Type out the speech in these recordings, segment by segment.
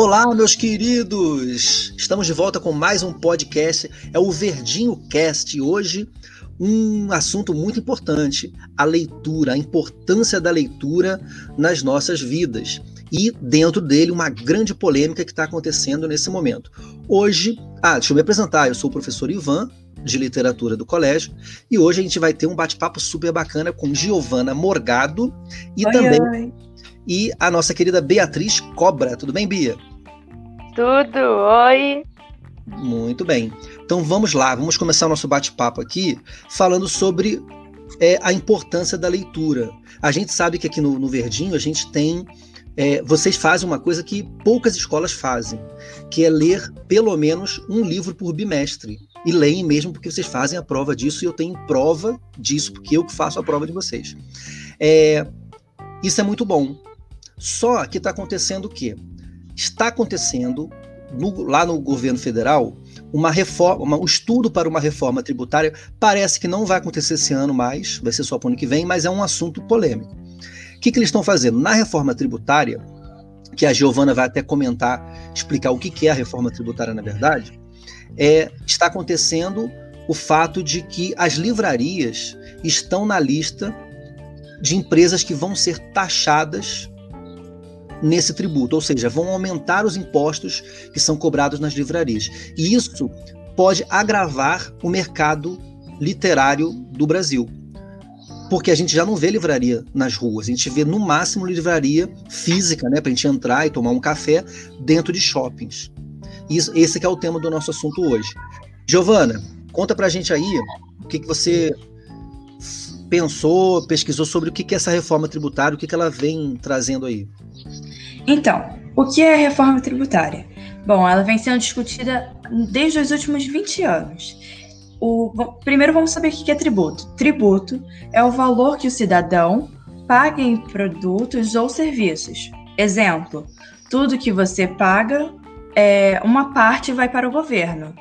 Olá, meus queridos! Estamos de volta com mais um podcast, é o Verdinho Cast. E hoje, um assunto muito importante: a leitura, a importância da leitura nas nossas vidas. E dentro dele, uma grande polêmica que está acontecendo nesse momento. Hoje, ah, deixa eu me apresentar, eu sou o professor Ivan, de literatura do colégio, e hoje a gente vai ter um bate-papo super bacana com Giovana Morgado e oi, também. Oi. E a nossa querida Beatriz Cobra. Tudo bem, Bia? Tudo, oi. Muito bem. Então vamos lá, vamos começar o nosso bate-papo aqui falando sobre é, a importância da leitura. A gente sabe que aqui no, no Verdinho a gente tem. É, vocês fazem uma coisa que poucas escolas fazem, que é ler pelo menos um livro por bimestre. E leem mesmo porque vocês fazem a prova disso e eu tenho prova disso, porque eu que faço a prova de vocês. É, isso é muito bom. Só que está acontecendo o quê? Está acontecendo no, lá no governo federal uma reforma, um estudo para uma reforma tributária. Parece que não vai acontecer esse ano mais, vai ser só para o ano que vem, mas é um assunto polêmico. O que, que eles estão fazendo? Na reforma tributária, que a Giovana vai até comentar, explicar o que, que é a reforma tributária na verdade, é, está acontecendo o fato de que as livrarias estão na lista de empresas que vão ser taxadas nesse tributo, ou seja, vão aumentar os impostos que são cobrados nas livrarias. E isso pode agravar o mercado literário do Brasil. Porque a gente já não vê livraria nas ruas, a gente vê no máximo livraria física, né, para a gente entrar e tomar um café dentro de shoppings. Isso, esse é o tema do nosso assunto hoje. Giovana, conta para a gente aí o que, que você pensou, pesquisou sobre o que, que é essa reforma tributária, o que, que ela vem trazendo aí. Então, o que é a reforma tributária? Bom, ela vem sendo discutida desde os últimos 20 anos. O, primeiro vamos saber o que é tributo. Tributo é o valor que o cidadão paga em produtos ou serviços. Exemplo, tudo que você paga, é, uma parte vai para o governo.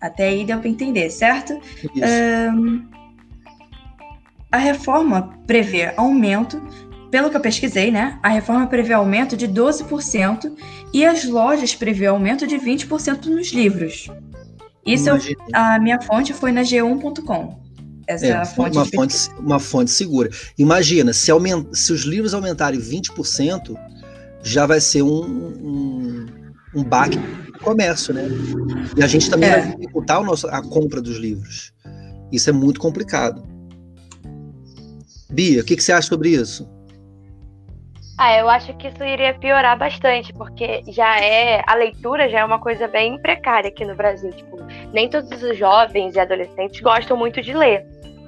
Até aí deu para entender, certo? Um, a reforma prevê aumento pelo que eu pesquisei, né, a reforma prevê aumento de 12% e as lojas prevê aumento de 20% nos livros. Isso eu, a minha fonte foi na g1.com. Essa é, fonte uma, fonte, uma fonte segura. Imagina, se, aumenta, se os livros aumentarem 20%, já vai ser um, um, um baque no comércio, né? E a gente também é. vai dificultar o nosso, a compra dos livros. Isso é muito complicado. Bia, o que, que você acha sobre isso? Ah, eu acho que isso iria piorar bastante, porque já é a leitura já é uma coisa bem precária aqui no Brasil. Tipo, nem todos os jovens e adolescentes gostam muito de ler,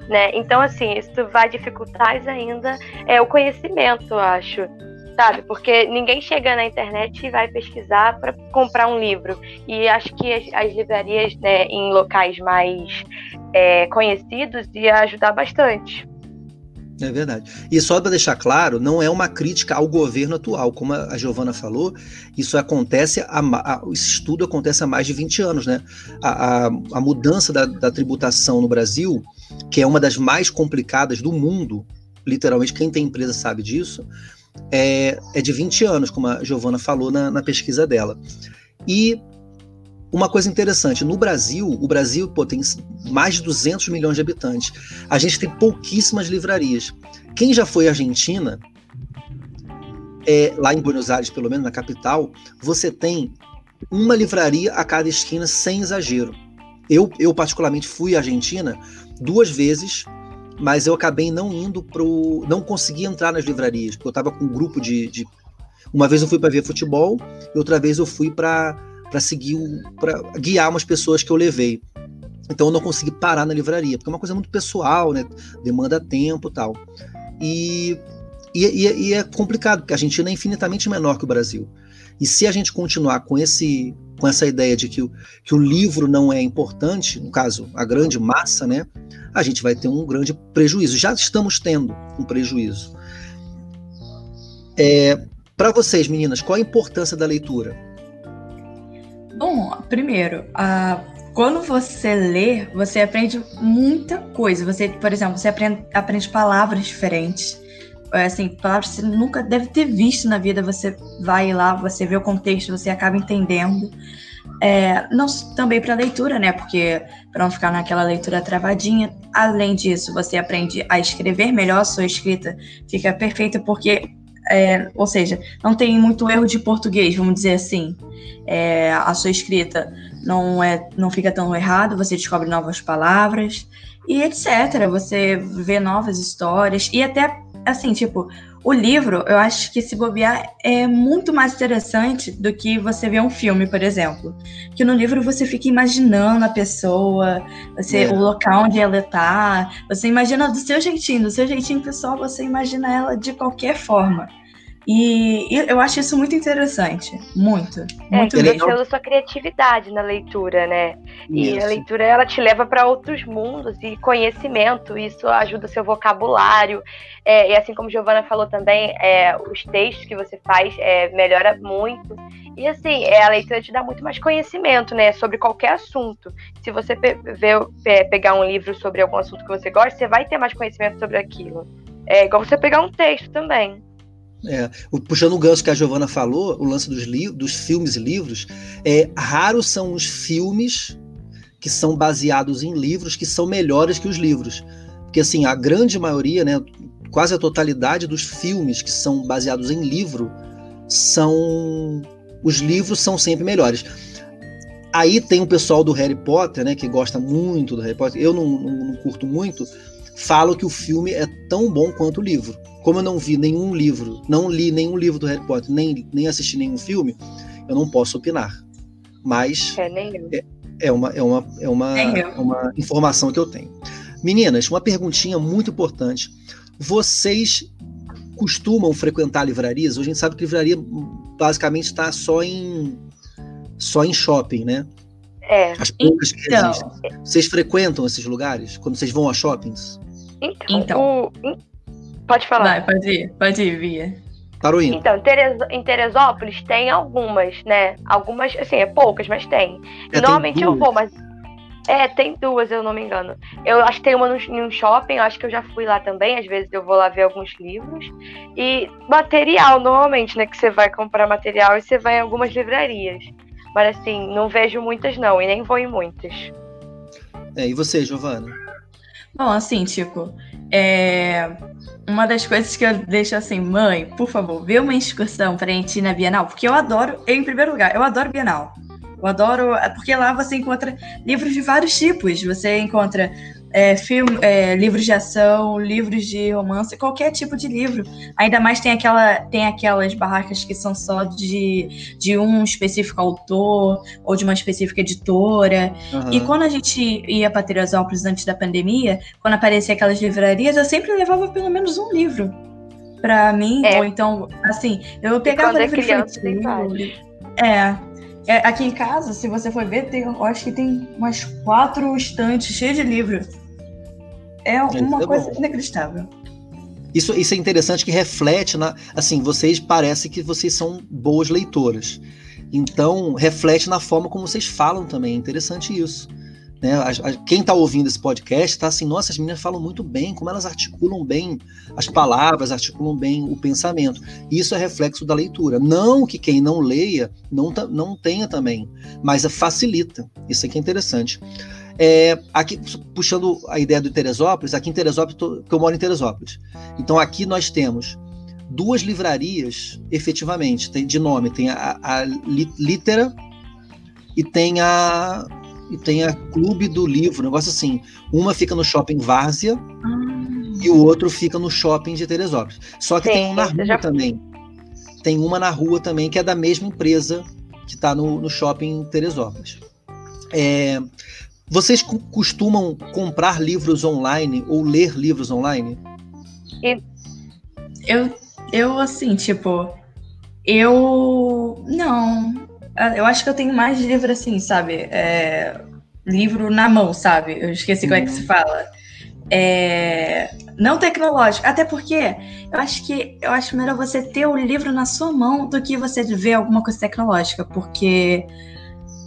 né? Então, assim, isso vai dificultar ainda é o conhecimento, eu acho, sabe? Porque ninguém chega na internet e vai pesquisar para comprar um livro. E acho que as, as livrarias, né, em locais mais é, conhecidos, ia ajudar bastante. É verdade. E só para deixar claro, não é uma crítica ao governo atual. Como a Giovana falou, isso acontece, a, a, esse estudo acontece há mais de 20 anos, né? A, a, a mudança da, da, tributação no Brasil, que é uma das mais complicadas do mundo, literalmente, quem tem empresa sabe disso, é, é de 20 anos, como a Giovana falou na, na pesquisa dela. E uma coisa interessante, no Brasil, o Brasil pô, tem mais de 200 milhões de habitantes. A gente tem pouquíssimas livrarias. Quem já foi à Argentina, é, lá em Buenos Aires, pelo menos na capital, você tem uma livraria a cada esquina, sem exagero. Eu, eu particularmente, fui à Argentina duas vezes, mas eu acabei não indo pro. não consegui entrar nas livrarias, porque eu estava com um grupo de, de. Uma vez eu fui para ver futebol, e outra vez eu fui para para seguir, para guiar umas pessoas que eu levei. Então eu não consegui parar na livraria, porque é uma coisa muito pessoal, né? Demanda tempo tal. E, e, e, é complicado, porque a Argentina é infinitamente menor que o Brasil. E se a gente continuar com, esse, com essa ideia de que o, que o livro não é importante, no caso, a grande massa, né? A gente vai ter um grande prejuízo. Já estamos tendo um prejuízo. É, Para vocês, meninas, qual a importância da leitura? Bom, primeiro, quando você lê, você aprende muita coisa. Você, por exemplo, você aprende, aprende palavras diferentes. é, assim, palavras que você nunca deve ter visto na vida, você vai lá, você vê o contexto, você acaba entendendo. É, não também para leitura, né? Porque para não ficar naquela leitura travadinha. Além disso, você aprende a escrever melhor, sua escrita fica perfeita porque, é, ou seja, não tem muito erro de português, vamos dizer assim. É, a sua escrita não é, não fica tão errado. Você descobre novas palavras e etc. Você vê novas histórias e até assim, tipo, o livro, eu acho que se bobear é muito mais interessante do que você ver um filme, por exemplo. Que no livro você fica imaginando a pessoa, você, é. o local onde ela está, você imagina do seu jeitinho, do seu jeitinho pessoal, você imagina ela de qualquer forma. E eu acho isso muito interessante. Muito. É, muito legal. pela sua criatividade na leitura, né? E a leitura ela te leva para outros mundos e conhecimento. Isso ajuda seu vocabulário. É, e assim como Giovana falou também, é, os textos que você faz é, melhora muito. E assim, é, a leitura te dá muito mais conhecimento, né? Sobre qualquer assunto. Se você pe ver, pegar um livro sobre algum assunto que você gosta, você vai ter mais conhecimento sobre aquilo. É igual você pegar um texto também. É, puxando o gancho que a Giovana falou, o lance dos, dos filmes e livros, é, raros são os filmes que são baseados em livros que são melhores que os livros. Porque, assim, a grande maioria, né, quase a totalidade dos filmes que são baseados em livro são. Os livros são sempre melhores. Aí tem o pessoal do Harry Potter, né, que gosta muito do Harry Potter. Eu não, não, não curto muito. Falo que o filme é tão bom quanto o livro como eu não vi nenhum livro, não li nenhum livro do Harry Potter, nem, nem assisti nenhum filme, eu não posso opinar. Mas é, é, é uma, é, uma, é, uma, é uma informação que eu tenho. Meninas, uma perguntinha muito importante. Vocês costumam frequentar livrarias? Hoje a gente sabe que livraria basicamente está só em só em shopping, né? É. As poucas que então, existem. Vocês frequentam esses lugares quando vocês vão a shoppings? Então, então. O, Pode falar. Vai, pode ir, pode ir, Via. Taruína. Então, em Teresópolis tem algumas, né? Algumas, assim, é poucas, mas tem. É, normalmente tem eu vou, mas. É, tem duas, eu não me engano. Eu acho que tem uma em um shopping, eu acho que eu já fui lá também. Às vezes eu vou lá ver alguns livros. E material, normalmente, né? Que você vai comprar material e você vai em algumas livrarias. Mas assim, não vejo muitas, não, e nem vou em muitas. É, e você, Giovana? Bom, assim, tipo, é uma das coisas que eu deixo assim, mãe, por favor, vê uma excursão pra gente ir na Bienal, porque eu adoro, em primeiro lugar, eu adoro Bienal. Eu adoro, porque lá você encontra livros de vários tipos. Você encontra é, filme, é, livros de ação, livros de romance, qualquer tipo de livro. Ainda mais tem, aquela, tem aquelas barracas que são só de, de um específico autor ou de uma específica editora. Uhum. E quando a gente ia para Teresópolis antes da pandemia, quando aparecia aquelas livrarias, eu sempre levava pelo menos um livro para mim. É. Ou então, assim, eu pegava livro é criança, É, é, aqui em casa, se você for ver, tem, eu acho que tem umas quatro estantes cheias de livros. É uma é coisa bom. inacreditável. Isso, isso é interessante que reflete na. Assim, vocês parece que vocês são boas leitoras. Então, reflete na forma como vocês falam também. É interessante isso. Né? Quem está ouvindo esse podcast está assim, nossa, as meninas falam muito bem, como elas articulam bem as palavras, articulam bem o pensamento. Isso é reflexo da leitura. Não que quem não leia não, não tenha também, mas facilita. Isso aqui é interessante. É, aqui, puxando a ideia do Teresópolis, aqui em Teresópolis, porque eu moro em Teresópolis. Então aqui nós temos duas livrarias, efetivamente, tem, de nome, tem a, a Litera e tem a e tem a Clube do Livro, um negócio assim. Uma fica no shopping Várzea ah. e o outro fica no shopping de Teresópolis. Só que Sim, tem um na rua já... também. Tem uma na rua também que é da mesma empresa que está no, no shopping Teresópolis. É, vocês costumam comprar livros online ou ler livros online? Eu, eu assim, tipo, eu não, eu acho que eu tenho mais livro assim, sabe? É, livro na mão, sabe? Eu esqueci uhum. como é que se uhum. fala. É, não tecnológico, até porque eu acho que eu acho melhor você ter o livro na sua mão do que você ver alguma coisa tecnológica, porque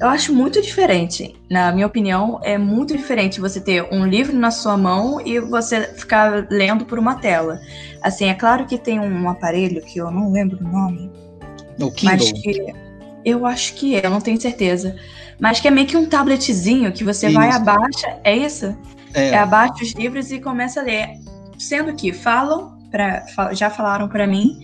Eu acho muito diferente. Na minha opinião, é muito diferente você ter um livro na sua mão e você ficar lendo por uma tela. Assim, é claro que tem um aparelho que eu não lembro o nome. O Kindle. Mas que eu acho que é, eu não tenho certeza. Mas que é meio que um tabletzinho que você isso. vai abaixa, é isso? É. é abaixa os livros e começa a ler. Sendo que falam, pra, já falaram para mim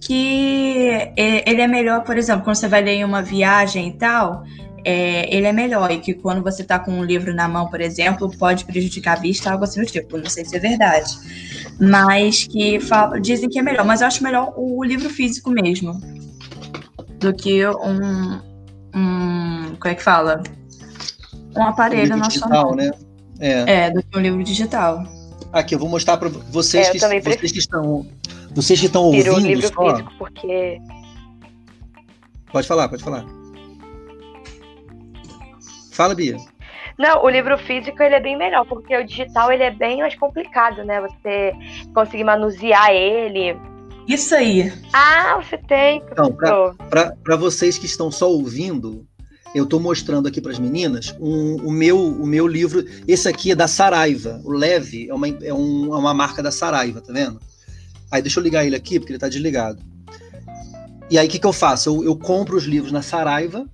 que ele é melhor, por exemplo, quando você vai ler em uma viagem e tal, é, ele é melhor. E que quando você está com um livro na mão, por exemplo, pode prejudicar a vista, algo assim do tipo. Não sei se é verdade. Mas que dizem que é melhor. Mas eu acho melhor o livro físico mesmo. Do que um. um como é que fala? Um aparelho um na digital, sua mão. né? É. é, do que um livro digital. Aqui, eu vou mostrar para vocês, é, que, vocês que estão. Vocês que estão ouvindo. o livro só. físico, porque. Pode falar, pode falar. Fala, Bia. Não, o livro físico ele é bem melhor, porque o digital ele é bem mais complicado, né? Você conseguir manusear ele. Isso aí. Ah, você tem. Então, para vocês que estão só ouvindo, eu estou mostrando aqui para as meninas um, o, meu, o meu livro. Esse aqui é da Saraiva. O Leve é uma, é, um, é uma marca da Saraiva, tá vendo? Aí deixa eu ligar ele aqui, porque ele está desligado. E aí o que, que eu faço? Eu, eu compro os livros na Saraiva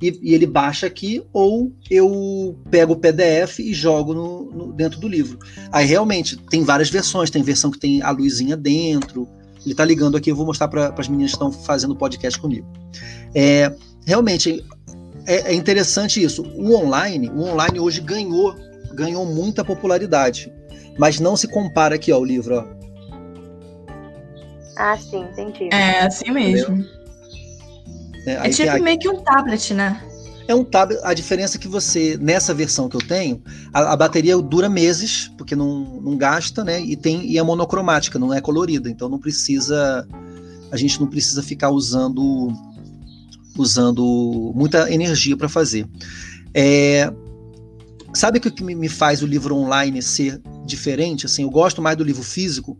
e, e, ele baixa aqui, ou eu pego o PDF e jogo no, no, dentro do livro. Aí realmente tem várias versões, tem versão que tem a luzinha dentro. Ele está ligando aqui, eu vou mostrar para as meninas que estão fazendo podcast comigo. É, realmente é, é, interessante isso. O online, o online hoje ganhou, ganhou muita popularidade, mas não se compara aqui ao livro. Ó. Ah, sim, entendi. É assim mesmo. Entendeu? É, é tipo meio que um tablet, né? É um tablet. A diferença é que você, nessa versão que eu tenho, a, a, bateria dura meses, porque não, não gasta, né? E, tem, e é monocromática, não é colorida. Então não precisa. A gente não precisa ficar usando usando muita energia para fazer. É, sabe o que me faz o livro online ser diferente? Assim, eu gosto mais do livro físico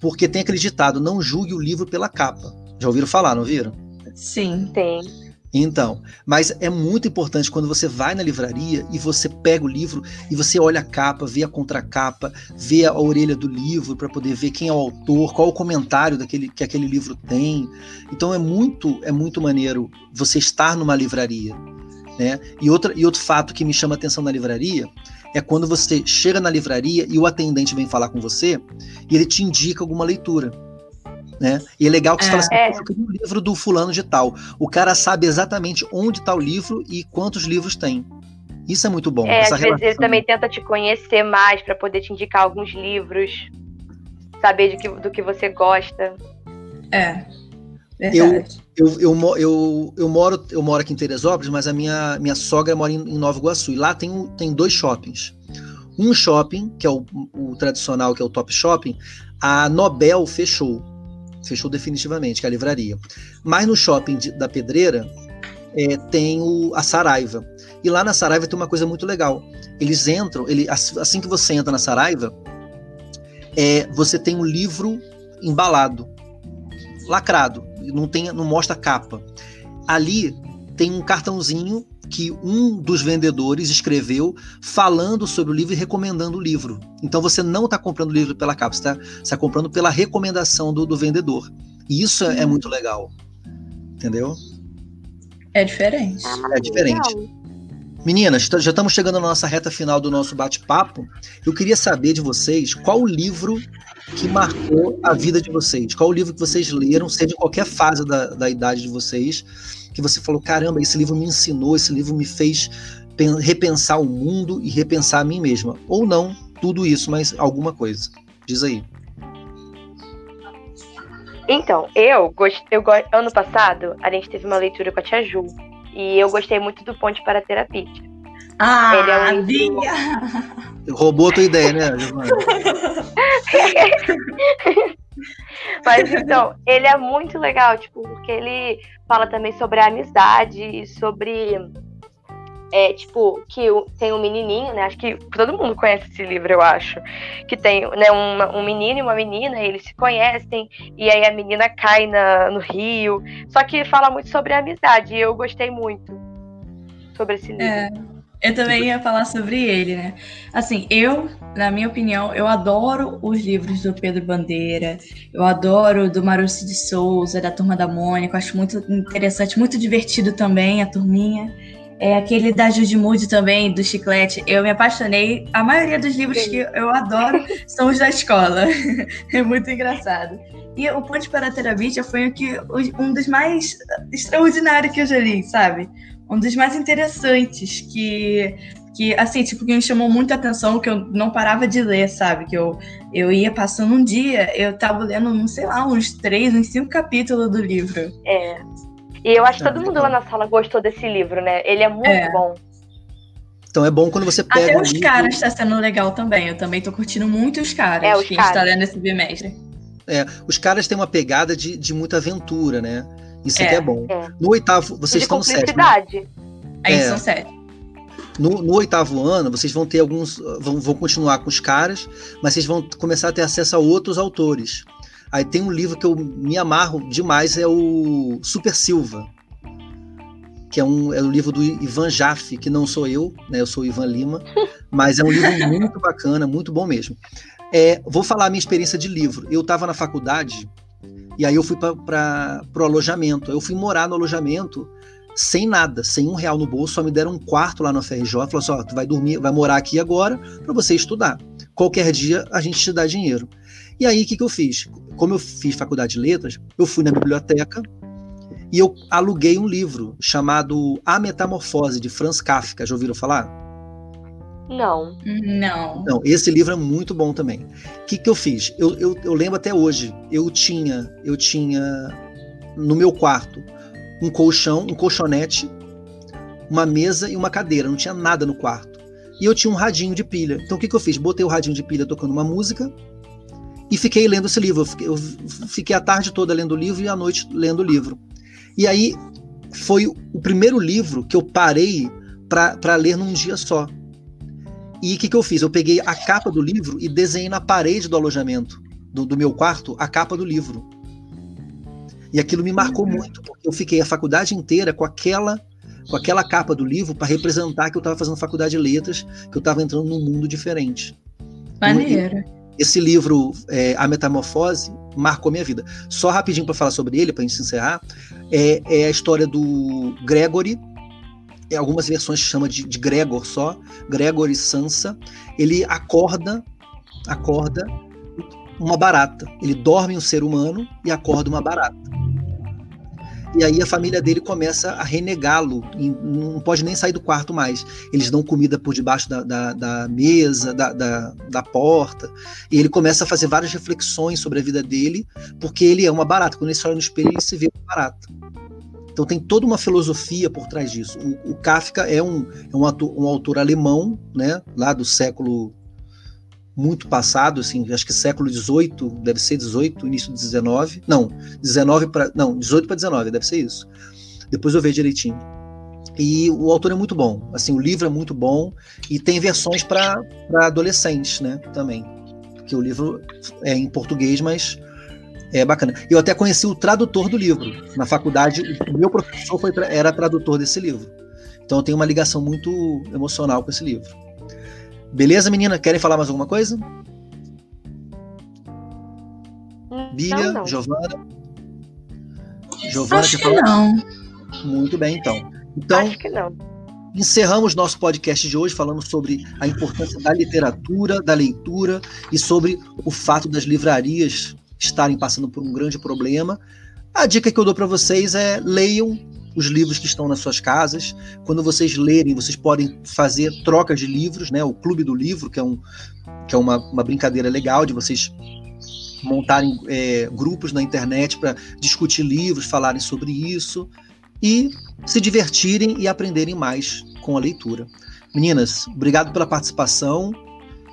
porque tem aquele ditado: não julgue o livro pela capa. Já ouviram falar, não viram? Sim. Tem. Então, mas é muito importante quando você vai na livraria e você pega o livro e você olha a capa, vê a contracapa, vê a orelha do livro para poder ver quem é o autor, qual o comentário daquele, que aquele livro tem. Então é muito é muito maneiro você estar numa livraria, né? E outra e outro fato que me chama a atenção na livraria é quando você chega na livraria e o atendente vem falar com você e ele te indica alguma leitura. Né? E é legal que você é, fala assim, é. eu um livro do fulano de tal. O cara sabe exatamente onde está o livro e quantos livros tem. Isso é muito bom. É, às relação. vezes ele também tenta te conhecer mais para poder te indicar alguns livros, saber de que, do que você gosta. É. Eu, eu, eu, eu, eu, moro, eu moro aqui em Teresópolis, mas a minha, minha sogra mora em, em Nova Iguaçu. E lá tem, tem dois shoppings. Um shopping, que é o, o tradicional, que é o Top Shopping, a Nobel fechou fechou definitivamente, que é a livraria. Mas no shopping de, da Pedreira é, tem o, a Saraiva. E lá na Saraiva tem uma coisa muito legal. Eles entram, ele, assim que você entra na Saraiva, é, você tem um livro embalado, lacrado, não, tem, não mostra capa. Ali tem um cartãozinho que um dos vendedores escreveu falando sobre o livro e recomendando o livro. Então você não está comprando o livro pela capa, você está tá comprando pela recomendação do, do vendedor. E isso é, é muito legal. Entendeu? É diferente. É diferente. Meninas, já estamos chegando na nossa reta final do nosso bate-papo. Eu queria saber de vocês qual o livro que marcou a vida de vocês. Qual o livro que vocês leram, seja em qualquer fase da, da idade de vocês, que você falou: caramba, esse livro me ensinou, esse livro me fez repensar o mundo e repensar a mim mesma. Ou não, tudo isso, mas alguma coisa. Diz aí. Então, eu, gost... eu ano passado, a gente teve uma leitura com a Tia Ju. E eu gostei muito do Ponte para a Terapia. Ah, Ele é um livro... Roubou a tua ideia, né, Mas então, ele é muito legal, tipo, porque ele fala também sobre a amizade, sobre. É, tipo, que tem um menininho, né? Acho que todo mundo conhece esse livro, eu acho. Que tem né, um, um menino e uma menina, e eles se conhecem, e aí a menina cai na, no rio. Só que fala muito sobre a amizade, e eu gostei muito. sobre esse livro. É, eu também ia falar sobre ele, né? Assim, eu, na minha opinião, eu adoro os livros do Pedro Bandeira, eu adoro do Marucci de Souza, da Turma da Mônica, acho muito interessante, muito divertido também a turminha. É aquele da Judy Moody também, do Chiclete. Eu me apaixonei. A maioria dos livros Sim. que eu adoro são os da escola. é muito engraçado. E o Ponte para a Terabithia foi um dos mais extraordinários que eu já li, sabe? Um dos mais interessantes que que assim, tipo, que me chamou muita atenção, que eu não parava de ler, sabe? Que eu, eu ia passando um dia, eu tava lendo, não sei lá, uns três, uns cinco capítulos do livro. É. E eu acho que todo mundo lá na sala gostou desse livro, né? Ele é muito é. bom. Então é bom quando você pega. Até os livro... caras tá sendo legal também. Eu também tô curtindo muito os caras é, os que caras. a gente tá lendo esse bimestre. É, os caras têm uma pegada de, de muita aventura, né? Isso é, aqui é bom. É. No oitavo, vocês estão no sétimo. Aí é. são sete. No, no, oitavo ano, vocês vão ter alguns. Vão, vão continuar com os caras, mas vocês vão começar a ter acesso a outros autores. Aí tem um livro que eu me amarro demais, é o Super Silva, que é um, é um livro do Ivan Jaffe, que não sou eu, né? Eu sou o Ivan Lima, mas é um livro muito bacana, muito bom mesmo. É, vou falar a minha experiência de livro. Eu estava na faculdade e aí eu fui para o alojamento. Eu fui morar no alojamento sem nada, sem um real no bolso, só me deram um quarto lá no FRJ. Falou assim: ó, tu vai dormir, vai morar aqui agora para você estudar. Qualquer dia a gente te dá dinheiro. E aí, o que, que eu fiz? Como eu fiz faculdade de letras, eu fui na biblioteca e eu aluguei um livro chamado A Metamorfose, de Franz Kafka. Já ouviram falar? Não. Não. Não, esse livro é muito bom também. O que, que eu fiz? Eu, eu, eu lembro até hoje, eu tinha, eu tinha no meu quarto um colchão, um colchonete, uma mesa e uma cadeira. Não tinha nada no quarto. E eu tinha um radinho de pilha. Então o que, que eu fiz? Botei o radinho de pilha tocando uma música e fiquei lendo esse livro. Eu fiquei, eu fiquei, a tarde toda lendo o livro e a noite lendo o livro. E aí foi o primeiro livro que eu parei para ler num dia só. E o que, que eu fiz? Eu peguei a capa do livro e desenhei na parede do alojamento do, do meu quarto a capa do livro. E aquilo me marcou uhum. muito, porque eu fiquei a faculdade inteira com aquela com aquela capa do livro para representar que eu estava fazendo faculdade de letras, que eu estava entrando num mundo diferente. Maneiro. Esse livro, é, A Metamorfose, marcou minha vida. Só rapidinho para falar sobre ele, para a gente encerrar, é, é, a história do Gregory, algumas versões chama de, de Gregor só, Gregory Sansa. Ele acorda, acorda uma barata. Ele dorme um ser humano e acorda uma barata. E aí a família dele começa a renegá-lo, não pode nem sair do quarto mais. Eles dão comida por debaixo da, da, da mesa, da, da, da, porta, e ele começa a fazer várias reflexões sobre a vida dele, porque ele é uma barata. Quando ele olha no espelho, ele se vê uma barata. Então tem toda uma filosofia por trás disso. O, o Kafka é um, é um, ator, um autor alemão, né, lá do século muito passado, assim, acho que século XVIII, deve ser 18, início de 19, não, 19 para, não, 18 para 19, deve ser isso. Depois eu vejo direitinho. E o autor é muito bom, assim, o livro é muito bom e tem versões para adolescentes, né, também. Porque o livro é em português, mas é bacana. Eu até conheci o tradutor do livro. Na faculdade, o meu professor foi, era tradutor desse livro. Então eu tenho uma ligação muito emocional com esse livro. Beleza, menina? Querem falar mais alguma coisa? Bíblia, Giovana? Giovana, Acho que não. Muito bem, então. Então, Acho que não. encerramos nosso podcast de hoje falando sobre a importância da literatura, da leitura e sobre o fato das livrarias estarem passando por um grande problema. A dica que eu dou para vocês é leiam os livros que estão nas suas casas. Quando vocês lerem, vocês podem fazer trocas de livros, né? O Clube do Livro, que é, um, que é uma, uma brincadeira legal de vocês montarem é, grupos na internet para discutir livros, falarem sobre isso e se divertirem e aprenderem mais com a leitura. Meninas, obrigado pela participação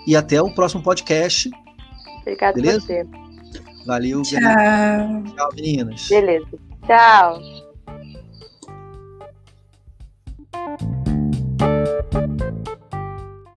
e até o próximo podcast. Obrigado Beleza? você. Valeu. Tchau. Tchau, meninas. Beleza. Tchau.